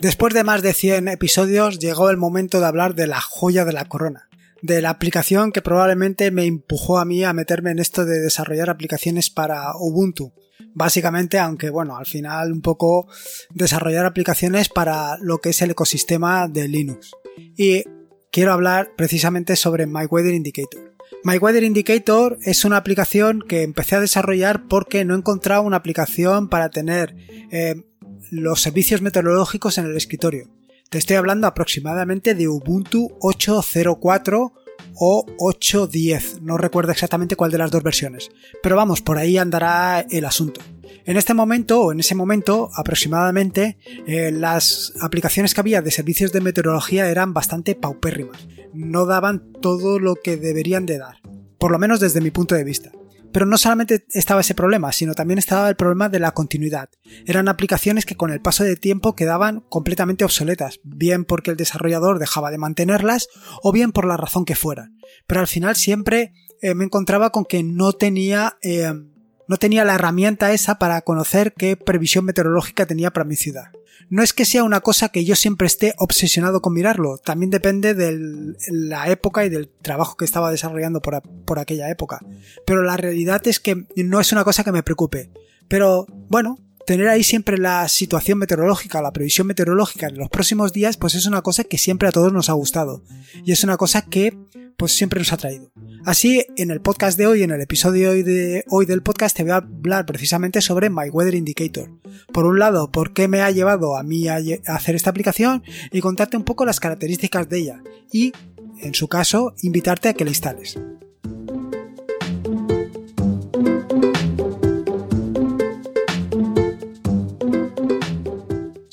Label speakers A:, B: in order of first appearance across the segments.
A: Después de más de 100 episodios llegó el momento de hablar de la joya de la corona, de la aplicación que probablemente me empujó a mí a meterme en esto de desarrollar aplicaciones para Ubuntu. Básicamente, aunque bueno, al final un poco desarrollar aplicaciones para lo que es el ecosistema de Linux. Y quiero hablar precisamente sobre My Weather Indicator. My Weather Indicator es una aplicación que empecé a desarrollar porque no encontraba una aplicación para tener eh, los servicios meteorológicos en el escritorio. Te estoy hablando aproximadamente de Ubuntu 8.04 o 8.10, no recuerdo exactamente cuál de las dos versiones, pero vamos, por ahí andará el asunto. En este momento, o en ese momento aproximadamente, eh, las aplicaciones que había de servicios de meteorología eran bastante paupérrimas, no daban todo lo que deberían de dar, por lo menos desde mi punto de vista. Pero no solamente estaba ese problema, sino también estaba el problema de la continuidad. Eran aplicaciones que con el paso del tiempo quedaban completamente obsoletas, bien porque el desarrollador dejaba de mantenerlas o bien por la razón que fuera. Pero al final siempre eh, me encontraba con que no tenía, eh, no tenía la herramienta esa para conocer qué previsión meteorológica tenía para mi ciudad. No es que sea una cosa que yo siempre esté obsesionado con mirarlo, también depende de la época y del trabajo que estaba desarrollando por, por aquella época. Pero la realidad es que no es una cosa que me preocupe. Pero bueno, tener ahí siempre la situación meteorológica, la previsión meteorológica en los próximos días, pues es una cosa que siempre a todos nos ha gustado. Y es una cosa que pues siempre nos ha traído. Así, en el podcast de hoy, en el episodio de hoy del podcast, te voy a hablar precisamente sobre My Weather Indicator. Por un lado, por qué me ha llevado a mí a hacer esta aplicación y contarte un poco las características de ella. Y, en su caso, invitarte a que la instales.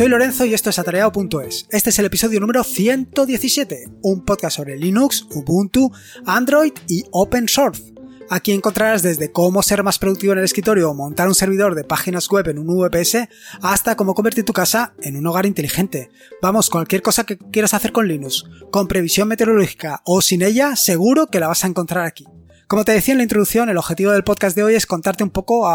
A: Soy Lorenzo y esto es atareado.es. Este es el episodio número 117, un podcast sobre Linux, Ubuntu, Android y Open Source. Aquí encontrarás desde cómo ser más productivo en el escritorio o montar un servidor de páginas web en un VPS hasta cómo convertir tu casa en un hogar inteligente. Vamos, cualquier cosa que quieras hacer con Linux, con previsión meteorológica o sin ella, seguro que la vas a encontrar aquí. Como te decía en la introducción, el objetivo del podcast de hoy es contarte un poco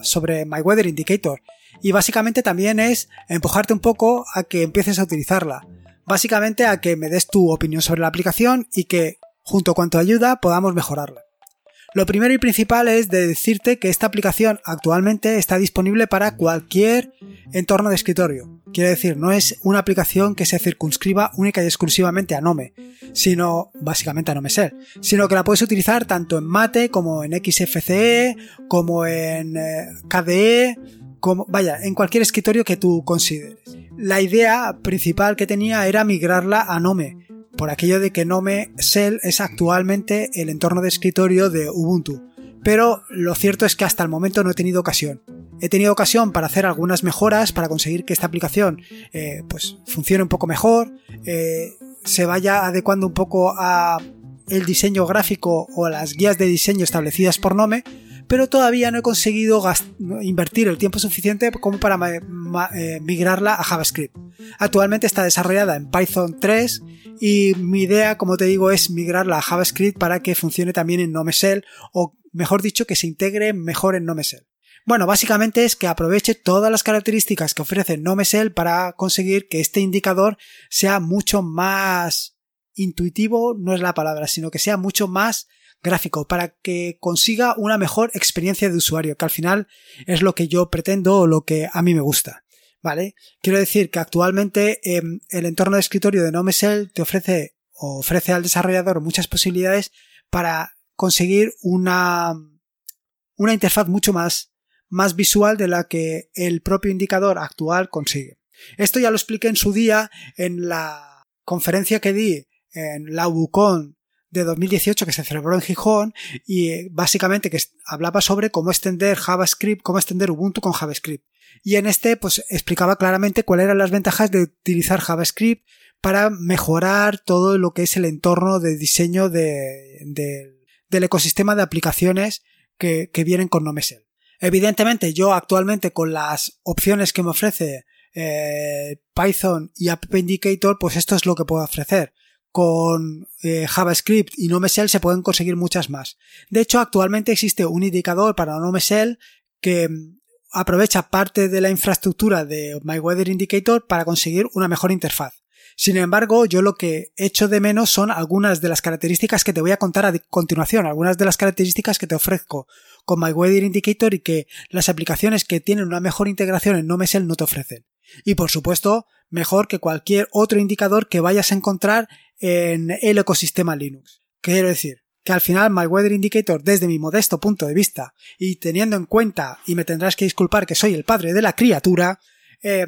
A: sobre My Weather Indicator y básicamente también es empujarte un poco a que empieces a utilizarla. Básicamente a que me des tu opinión sobre la aplicación y que, junto con tu ayuda, podamos mejorarla. Lo primero y principal es de decirte que esta aplicación actualmente está disponible para cualquier entorno de escritorio. Quiere decir, no es una aplicación que se circunscriba única y exclusivamente a Nome, sino básicamente a Nome sino que la puedes utilizar tanto en Mate como en XFCE, como en eh, KDE, como, vaya, en cualquier escritorio que tú consideres. La idea principal que tenía era migrarla a Nome, por aquello de que Nome Shell es actualmente el entorno de escritorio de Ubuntu. Pero lo cierto es que hasta el momento no he tenido ocasión. He tenido ocasión para hacer algunas mejoras para conseguir que esta aplicación eh, pues funcione un poco mejor, eh, se vaya adecuando un poco a el diseño gráfico o a las guías de diseño establecidas por Nome, pero todavía no he conseguido invertir el tiempo suficiente como para eh, migrarla a JavaScript. Actualmente está desarrollada en Python 3 y mi idea, como te digo, es migrarla a JavaScript para que funcione también en NomeShell o mejor dicho, que se integre mejor en NomeShell. Bueno, básicamente es que aproveche todas las características que ofrece NomeShell para conseguir que este indicador sea mucho más intuitivo, no es la palabra, sino que sea mucho más gráfico para que consiga una mejor experiencia de usuario, que al final es lo que yo pretendo o lo que a mí me gusta. ¿Vale? Quiero decir que actualmente em, el entorno de escritorio de NoMesel te ofrece o ofrece al desarrollador muchas posibilidades para conseguir una, una interfaz mucho más, más visual de la que el propio indicador actual consigue. Esto ya lo expliqué en su día en la conferencia que di en la UBUCON de 2018 que se celebró en Gijón y eh, básicamente que hablaba sobre cómo extender JavaScript, cómo extender Ubuntu con JavaScript. Y en este pues explicaba claramente cuáles eran las ventajas de utilizar JavaScript para mejorar todo lo que es el entorno de diseño de, del ecosistema de aplicaciones que, que vienen con NoMesel. Evidentemente yo actualmente con las opciones que me ofrece eh, Python y App Indicator pues esto es lo que puedo ofrecer con eh, JavaScript y NoMesel se pueden conseguir muchas más. De hecho, actualmente existe un indicador para NoMesel que mm, aprovecha parte de la infraestructura de My Weather Indicator para conseguir una mejor interfaz. Sin embargo, yo lo que echo de menos son algunas de las características que te voy a contar a continuación, algunas de las características que te ofrezco con My Weather Indicator y que las aplicaciones que tienen una mejor integración en NoMesel no te ofrecen. Y por supuesto, mejor que cualquier otro indicador que vayas a encontrar en el ecosistema Linux. Quiero decir, que al final My Weather Indicator desde mi modesto punto de vista y teniendo en cuenta, y me tendrás que disculpar que soy el padre de la criatura, eh,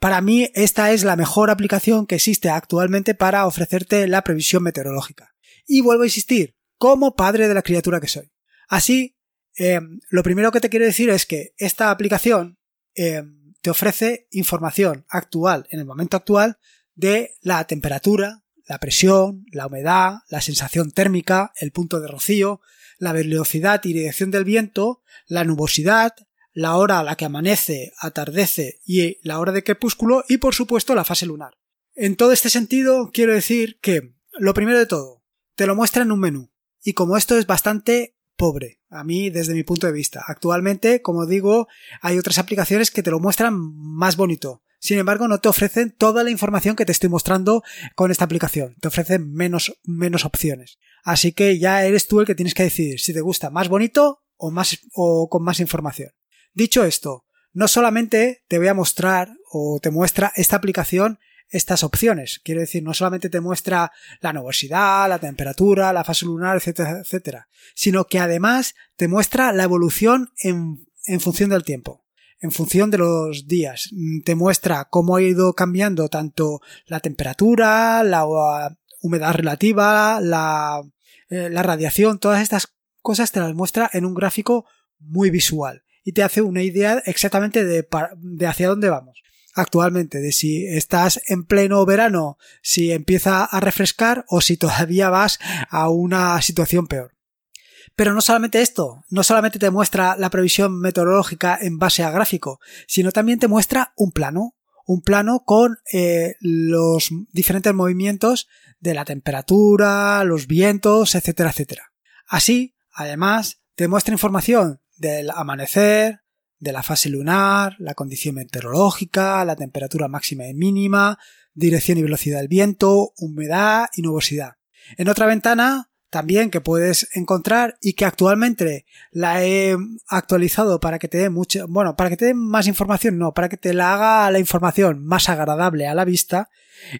A: para mí esta es la mejor aplicación que existe actualmente para ofrecerte la previsión meteorológica. Y vuelvo a insistir, como padre de la criatura que soy. Así, eh, lo primero que te quiero decir es que esta aplicación eh, te ofrece información actual, en el momento actual, de la temperatura, la presión, la humedad, la sensación térmica, el punto de rocío, la velocidad y dirección del viento, la nubosidad, la hora a la que amanece, atardece y la hora de crepúsculo y por supuesto la fase lunar. En todo este sentido quiero decir que, lo primero de todo, te lo muestra en un menú y como esto es bastante pobre, a mí desde mi punto de vista. Actualmente, como digo, hay otras aplicaciones que te lo muestran más bonito. Sin embargo, no te ofrecen toda la información que te estoy mostrando con esta aplicación. Te ofrecen menos, menos opciones. Así que ya eres tú el que tienes que decidir si te gusta más bonito o más, o con más información. Dicho esto, no solamente te voy a mostrar o te muestra esta aplicación estas opciones. Quiero decir, no solamente te muestra la nubosidad, la temperatura, la fase lunar, etcétera, etcétera, sino que además te muestra la evolución en, en función del tiempo, en función de los días. Te muestra cómo ha ido cambiando tanto la temperatura, la humedad relativa, la, eh, la radiación, todas estas cosas te las muestra en un gráfico muy visual y te hace una idea exactamente de, de hacia dónde vamos actualmente, de si estás en pleno verano, si empieza a refrescar o si todavía vas a una situación peor. Pero no solamente esto, no solamente te muestra la previsión meteorológica en base a gráfico, sino también te muestra un plano, un plano con eh, los diferentes movimientos de la temperatura, los vientos, etcétera, etcétera. Así, además, te muestra información del amanecer, de la fase lunar, la condición meteorológica, la temperatura máxima y mínima, dirección y velocidad del viento, humedad y nubosidad. En otra ventana también que puedes encontrar y que actualmente la he actualizado para que te dé mucha, bueno, para que te dé más información, no, para que te la haga la información más agradable a la vista,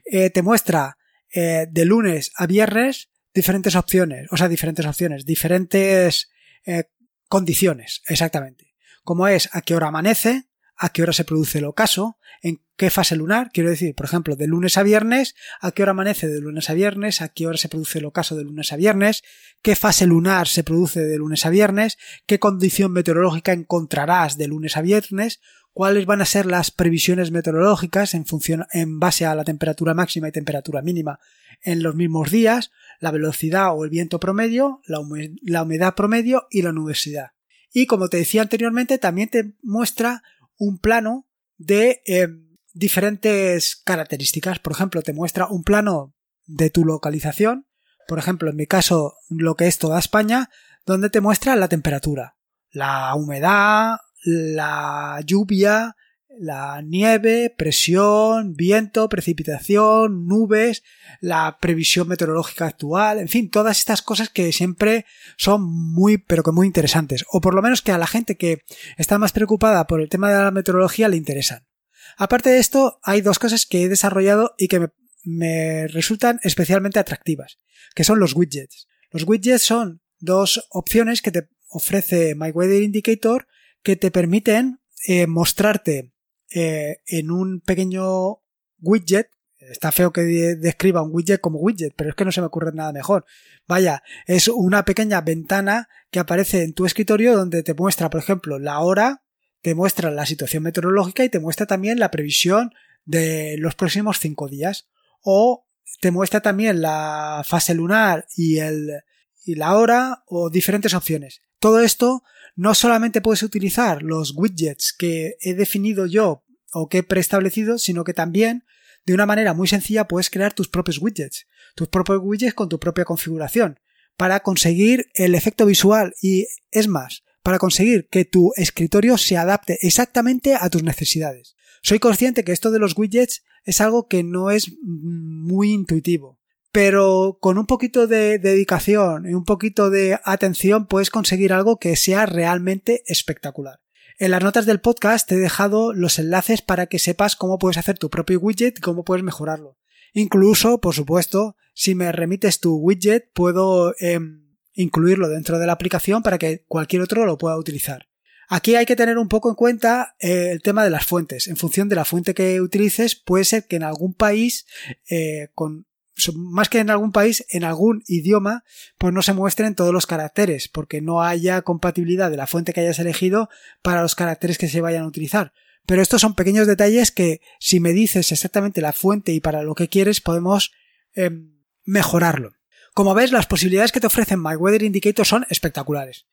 A: eh, te muestra eh, de lunes a viernes diferentes opciones, o sea, diferentes opciones, diferentes eh, condiciones, exactamente. Como es a qué hora amanece, a qué hora se produce el ocaso, en qué fase lunar, quiero decir, por ejemplo, de lunes a viernes, a qué hora amanece de lunes a viernes, a qué hora se produce el ocaso de lunes a viernes, qué fase lunar se produce de lunes a viernes, qué condición meteorológica encontrarás de lunes a viernes, cuáles van a ser las previsiones meteorológicas en función en base a la temperatura máxima y temperatura mínima en los mismos días, la velocidad o el viento promedio, la, humedad promedio y la nubosidad. Y como te decía anteriormente, también te muestra un plano de eh, diferentes características. Por ejemplo, te muestra un plano de tu localización, por ejemplo, en mi caso, lo que es toda España, donde te muestra la temperatura, la humedad, la lluvia, la nieve, presión, viento, precipitación, nubes, la previsión meteorológica actual, en fin, todas estas cosas que siempre son muy, pero que muy interesantes, o por lo menos que a la gente que está más preocupada por el tema de la meteorología le interesan. Aparte de esto, hay dos cosas que he desarrollado y que me, resultan especialmente atractivas, que son los widgets. Los widgets son dos opciones que te ofrece My Weather Indicator que te permiten eh, mostrarte eh, en un pequeño widget. Está feo que describa un widget como widget, pero es que no se me ocurre nada mejor. Vaya, es una pequeña ventana que aparece en tu escritorio donde te muestra, por ejemplo, la hora, te muestra la situación meteorológica y te muestra también la previsión de los próximos cinco días. O te muestra también la fase lunar y el, y la hora o diferentes opciones. Todo esto no solamente puedes utilizar los widgets que he definido yo o que he preestablecido, sino que también de una manera muy sencilla puedes crear tus propios widgets, tus propios widgets con tu propia configuración para conseguir el efecto visual y es más, para conseguir que tu escritorio se adapte exactamente a tus necesidades. Soy consciente que esto de los widgets es algo que no es muy intuitivo, pero con un poquito de dedicación y un poquito de atención puedes conseguir algo que sea realmente espectacular. En las notas del podcast te he dejado los enlaces para que sepas cómo puedes hacer tu propio widget y cómo puedes mejorarlo. Incluso, por supuesto, si me remites tu widget, puedo em, incluirlo dentro de la aplicación para que cualquier otro lo pueda utilizar. Aquí hay que tener un poco en cuenta eh, el tema de las fuentes. En función de la fuente que utilices, puede ser que en algún país, eh, con más que en algún país, en algún idioma, pues no se muestren todos los caracteres, porque no haya compatibilidad de la fuente que hayas elegido para los caracteres que se vayan a utilizar. Pero estos son pequeños detalles que, si me dices exactamente la fuente y para lo que quieres, podemos em, mejorarlo. Como ves, las posibilidades que te ofrecen My Weather Indicator son espectaculares.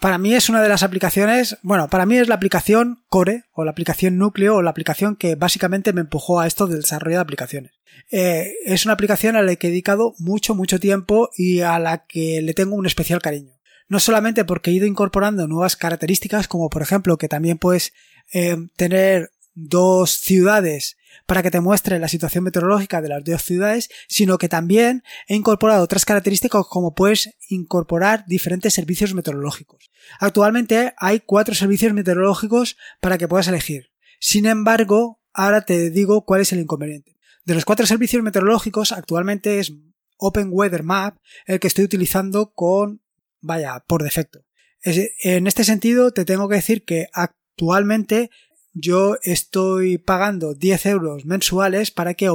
A: para mí es una de las aplicaciones, bueno, para mí es la aplicación core o la aplicación núcleo o la aplicación que básicamente me empujó a esto del desarrollo de aplicaciones. Eh, es una aplicación a la que he dedicado mucho, mucho tiempo y a la que le tengo un especial cariño. No solamente porque he ido incorporando nuevas características, como por ejemplo que también puedes eh, tener dos ciudades para que te muestre la situación meteorológica de las dos ciudades, sino que también he incorporado otras características como puedes incorporar diferentes servicios meteorológicos. Actualmente hay cuatro servicios meteorológicos para que puedas elegir. Sin embargo, ahora te digo cuál es el inconveniente. De los cuatro servicios meteorológicos, actualmente es Open Weather Map el que estoy utilizando con, vaya, por defecto. En este sentido, te tengo que decir que actualmente yo estoy pagando 10 euros mensuales para que eh,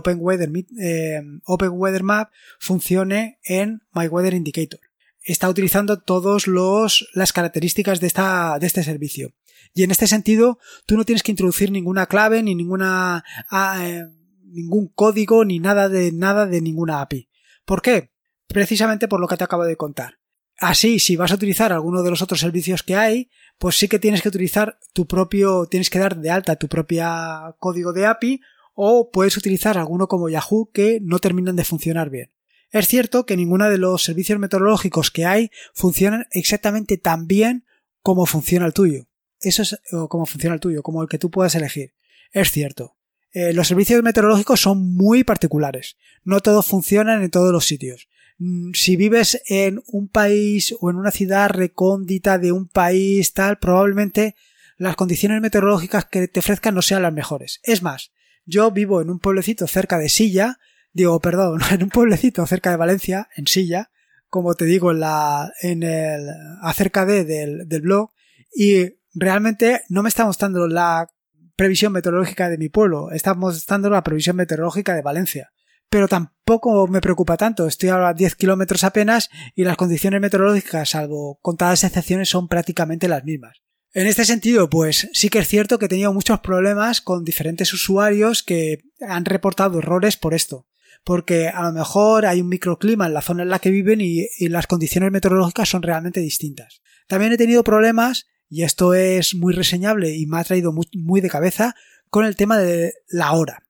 A: Open Weather Map funcione en My Weather Indicator. Está utilizando todas las características de, esta, de este servicio. Y en este sentido, tú no tienes que introducir ninguna clave ni ninguna, ah, eh, ningún código ni nada de nada de ninguna API. ¿Por qué? Precisamente por lo que te acabo de contar. Así, si vas a utilizar alguno de los otros servicios que hay, pues sí que tienes que utilizar tu propio, tienes que dar de alta tu propia código de API o puedes utilizar alguno como Yahoo que no terminan de funcionar bien. Es cierto que ninguno de los servicios meteorológicos que hay funcionan exactamente tan bien como funciona el tuyo. Eso es como funciona el tuyo, como el que tú puedas elegir. Es cierto. Eh, los servicios meteorológicos son muy particulares. No todos funcionan en todos los sitios. Mm, si vives en un país o en una ciudad recóndita de un país tal, probablemente las condiciones meteorológicas que te ofrezcan no sean las mejores. Es más, yo vivo en un pueblecito cerca de Silla, digo, perdón, en un pueblecito cerca de Valencia, en Silla, como te digo en la, en el, acerca de, del, del blog, y realmente no me está mostrando la previsión meteorológica de mi pueblo, está mostrando la previsión meteorológica de Valencia pero tampoco me preocupa tanto. Estoy ahora a 10 kilómetros apenas y las condiciones meteorológicas, salvo contadas excepciones, son prácticamente las mismas. En este sentido, pues sí que es cierto que he tenido muchos problemas con diferentes usuarios que han reportado errores por esto. Porque a lo mejor hay un microclima en la zona en la que viven y, las condiciones meteorológicas son realmente distintas. También he tenido problemas, y esto es muy reseñable y me ha traído muy de cabeza, con el tema de la hora.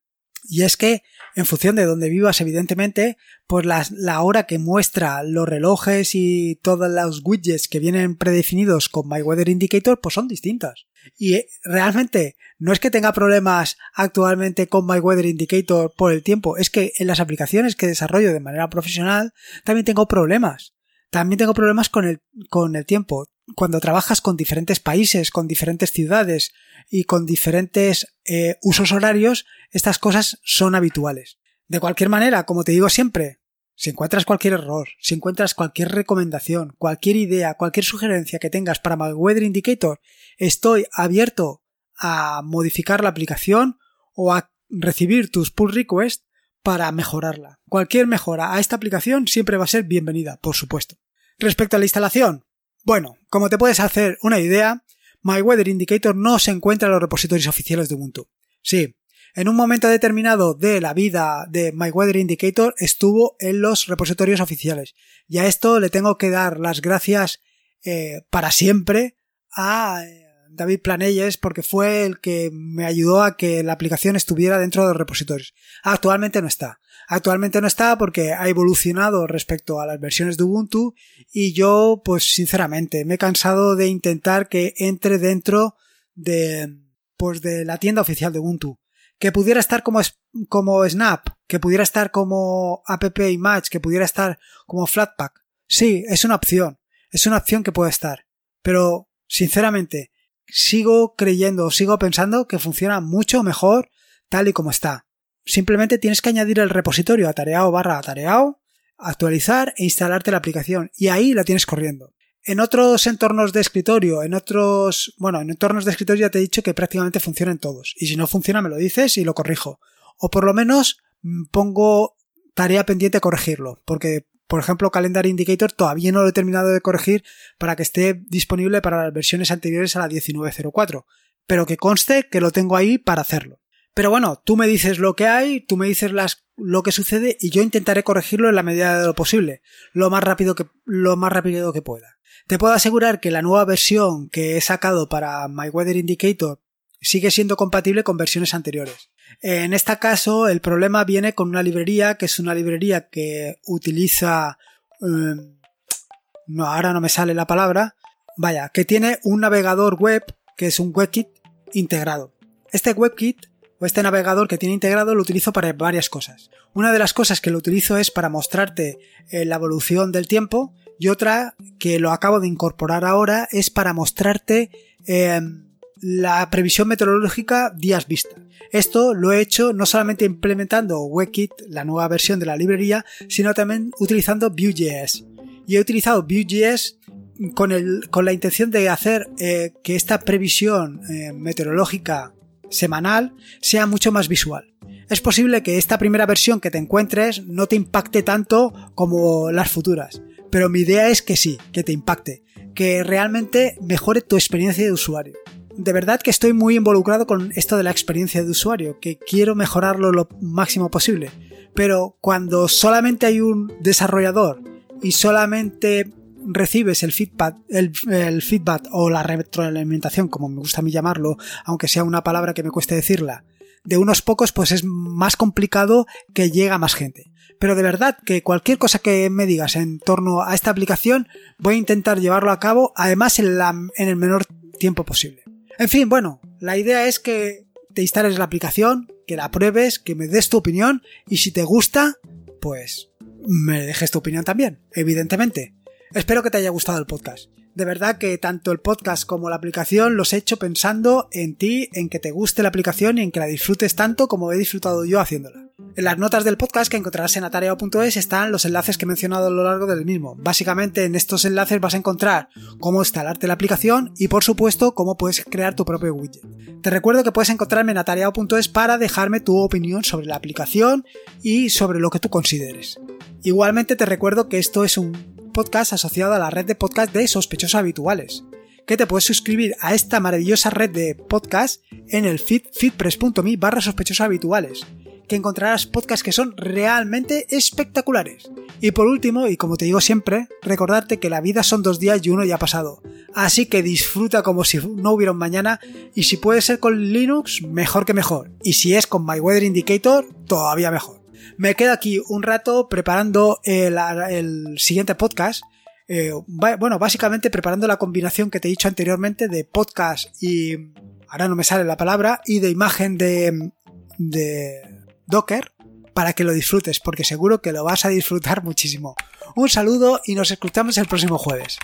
A: Y es que, en función de donde vivas, evidentemente, pues la, hora que muestra los relojes y todos los widgets que vienen predefinidos con My Weather Indicator, pues son distintas. Y eh, realmente no es que tenga problemas actualmente con My Weather Indicator por el tiempo, es que en las aplicaciones que desarrollo de manera profesional también tengo problemas. También tengo problemas con el, con el tiempo. Cuando trabajas con diferentes países, con diferentes ciudades y con diferentes eh, usos horarios, estas cosas son habituales. De cualquier manera, como te digo siempre, si encuentras cualquier error, si encuentras cualquier recomendación, cualquier idea, cualquier sugerencia que tengas para My Weather Indicator, estoy abierto a modificar la aplicación o a recibir tus pull requests para mejorarla. Cualquier mejora a esta aplicación siempre va a ser bienvenida, por supuesto. Respecto a la instalación, bueno, como te puedes hacer una idea, My Weather Indicator no se encuentra en los repositorios oficiales de Ubuntu. Sí, en un momento determinado de la vida de My Weather Indicator estuvo en los repositorios oficiales. Y a esto le tengo que dar las gracias eh, para siempre a eh, David Planelles porque fue el que me ayudó a que la aplicación estuviera dentro de los repositorios. Actualmente no está. Actualmente no está porque ha evolucionado respecto a las versiones de Ubuntu y yo, pues sinceramente, me he cansado de intentar que entre dentro de, pues de la tienda oficial de Ubuntu. Que pudiera estar como, como Snap, que pudiera estar como App Image, que pudiera estar como Flatpak. Sí, es una opción. Es una opción que puede estar. Pero, sinceramente, sigo creyendo, sigo pensando que funciona mucho mejor tal y como está. Simplemente tienes que añadir el repositorio atareado barra atareado, actualizar e instalarte la aplicación y ahí la tienes corriendo. En otros entornos de escritorio, en otros, bueno, en entornos de escritorio ya te he dicho que prácticamente funcionan todos. Y si no funciona me lo dices y lo corrijo. O por lo menos mm, pongo tarea pendiente corregirlo, porque por ejemplo, Calendar Indicator todavía no lo he terminado de corregir para que esté disponible para las versiones anteriores a la 1904, pero que conste que lo tengo ahí para hacerlo. Pero bueno, tú me dices lo que hay, tú me dices las, lo que sucede y yo intentaré corregirlo en la medida de lo posible, lo más rápido que, lo más rápido que pueda. Te puedo asegurar que la nueva versión que he sacado para My Weather Indicator sigue siendo compatible con versiones anteriores. En este caso, el problema viene con una librería que es una librería que utiliza. Em, no, ahora no me sale la palabra. Vaya, que tiene un navegador web que es un WebKit integrado. Este WebKit o este navegador que tiene integrado lo utilizo para varias cosas. Una de las cosas que lo utilizo es para mostrarte eh, la evolución del tiempo y otra que lo acabo de incorporar ahora es para mostrarte em, la previsión meteorológica días vista. Esto lo he hecho no solamente implementando WebKit, la nueva versión de la librería, sino también utilizando Vue.js. Y he utilizado Vue.js con, con la intención de hacer eh, que esta previsión eh, meteorológica semanal sea mucho más visual. Es posible que esta primera versión que te encuentres no te impacte tanto como las futuras, pero mi idea es que sí, que te impacte, que realmente mejore tu experiencia de usuario. De verdad que estoy muy involucrado con esto de la experiencia de usuario, que quiero mejorarlo lo máximo posible, pero cuando solamente hay un desarrollador y solamente recibes el feedback, el, feedback o la retroalimentación, como me gusta a mí llamarlo, aunque sea una palabra que me cueste decirla, de unos pocos, pues es más complicado que llegue a más gente. Pero de verdad que cualquier cosa que me digas en torno a esta aplicación, voy a intentar llevarlo a cabo, además en, en el menor tiempo posible. En fin, bueno, la idea es que te instales la aplicación, que la pruebes, que me des tu opinión y si te gusta, pues me dejes tu opinión también, evidentemente. Espero que te haya gustado el podcast. De verdad que tanto el podcast como la aplicación los he hecho pensando en ti, en que te guste la aplicación y en que la disfrutes tanto como he disfrutado yo haciéndola. En las notas del podcast que encontrarás en atareo.es están los enlaces que he mencionado a lo largo del mismo. Básicamente en estos enlaces vas a encontrar cómo instalarte la aplicación y por supuesto cómo puedes crear tu propio widget. Te recuerdo que puedes encontrarme en atareado.es para dejarme tu opinión sobre la aplicación y sobre lo que tú consideres. Igualmente te recuerdo que esto es un podcast asociado a la red de podcast de sospechosos habituales, que te puedes suscribir a esta maravillosa red de podcast en el feed feedpress.me barra sospechosos habituales, que encontrarás podcasts que son realmente espectaculares. Y por último, y como te digo siempre, recordarte que la vida son dos días y uno ya ha pasado. Así que disfruta como si no hubiera un mañana y si puede ser con Linux, mejor que mejor. Y si es con My Weather Indicator, todavía mejor. Me quedo aquí un rato preparando el, siguiente podcast. Eh, bueno, básicamente preparando la combinación que te he dicho anteriormente de podcast y. Ahora no me sale la palabra. Y de imagen de. de Docker. Para que lo disfrutes, porque seguro que lo vas a disfrutar muchísimo. Un saludo y nos escuchamos el próximo jueves.